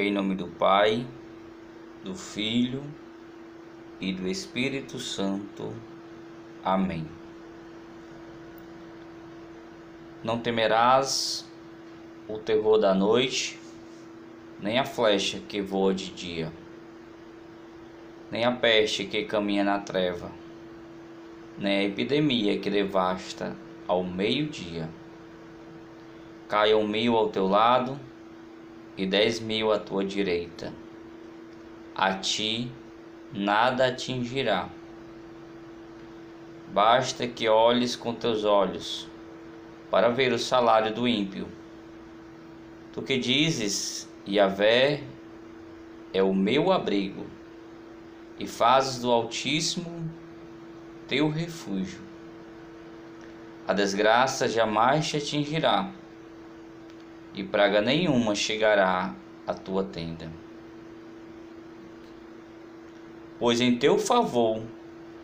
Em nome do Pai, do Filho e do Espírito Santo. Amém. Não temerás o terror da noite, nem a flecha que voa de dia, nem a peste que caminha na treva, nem a epidemia que devasta ao meio-dia. Caiam mil ao teu lado e dez mil à tua direita. A ti nada atingirá. Basta que olhes com teus olhos para ver o salário do ímpio. Tu que dizes, Yahvé é o meu abrigo, e fazes do Altíssimo teu refúgio. A desgraça jamais te atingirá e praga nenhuma chegará à tua tenda. Pois em teu favor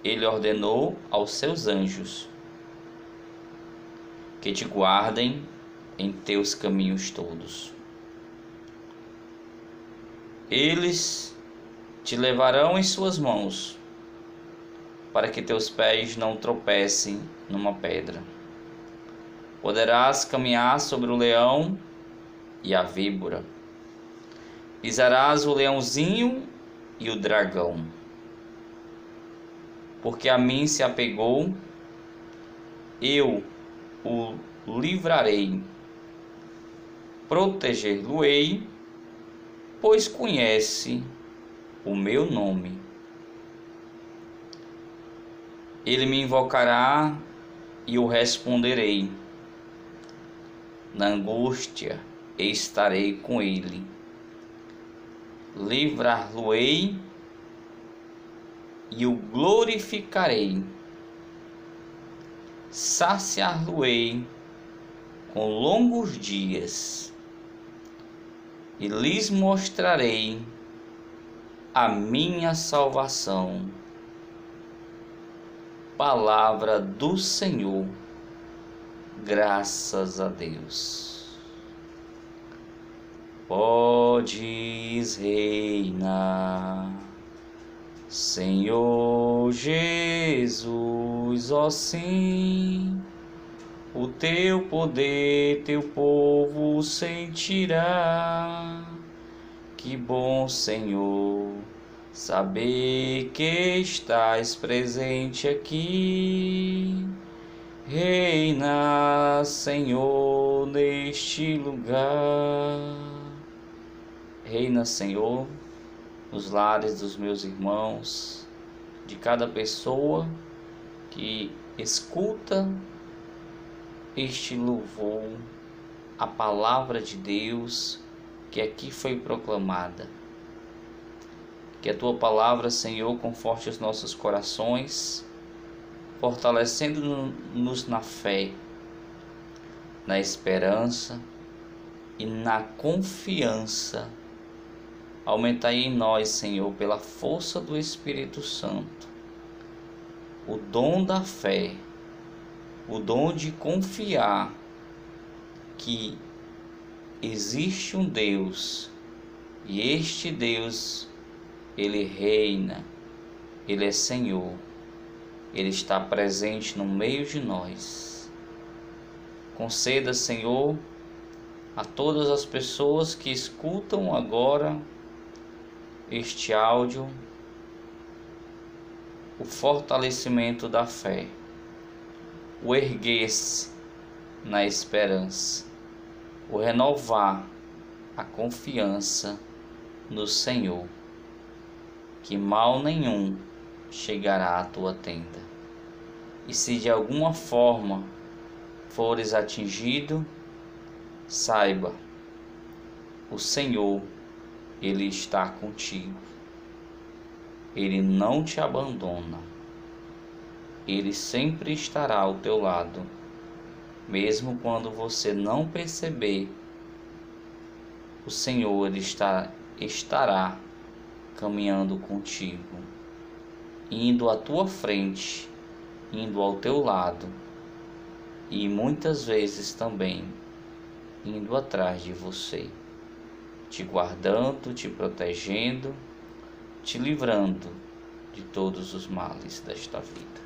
ele ordenou aos seus anjos que te guardem em teus caminhos todos. Eles te levarão em suas mãos, para que teus pés não tropecem numa pedra. Poderás caminhar sobre o leão e a víbora. Pisarás o leãozinho e o dragão. Porque a mim se apegou, eu o livrarei. Proteger-lo-ei, pois conhece o meu nome. Ele me invocará e o responderei. Na angústia, estarei com ele. Livrar-lo-ei e o glorificarei. Saciar-lo-ei com longos dias e lhes mostrarei a minha salvação. Palavra do Senhor, graças a Deus. Podes reinar, Senhor Jesus, ó sim, o teu poder teu povo sentirá. Que bom, Senhor, saber que estás presente aqui. Reina, Senhor, neste lugar. Reina, Senhor, nos lares dos meus irmãos, de cada pessoa que escuta este louvor, a palavra de Deus que aqui foi proclamada. Que a tua palavra, Senhor, conforte os nossos corações, fortalecendo-nos na fé, na esperança e na confiança Aumentai em nós, Senhor, pela força do Espírito Santo, o dom da fé, o dom de confiar que existe um Deus e este Deus, ele reina, ele é Senhor, ele está presente no meio de nós. Conceda, Senhor, a todas as pessoas que escutam agora este áudio o fortalecimento da fé, o erguer-se na esperança, o renovar a confiança no Senhor, que mal nenhum chegará à tua tenda. E se de alguma forma fores atingido, saiba, o Senhor ele está contigo. Ele não te abandona. Ele sempre estará ao teu lado, mesmo quando você não perceber. O Senhor está, estará caminhando contigo, indo à tua frente, indo ao teu lado e muitas vezes também indo atrás de você te guardando, te protegendo, te livrando de todos os males desta vida.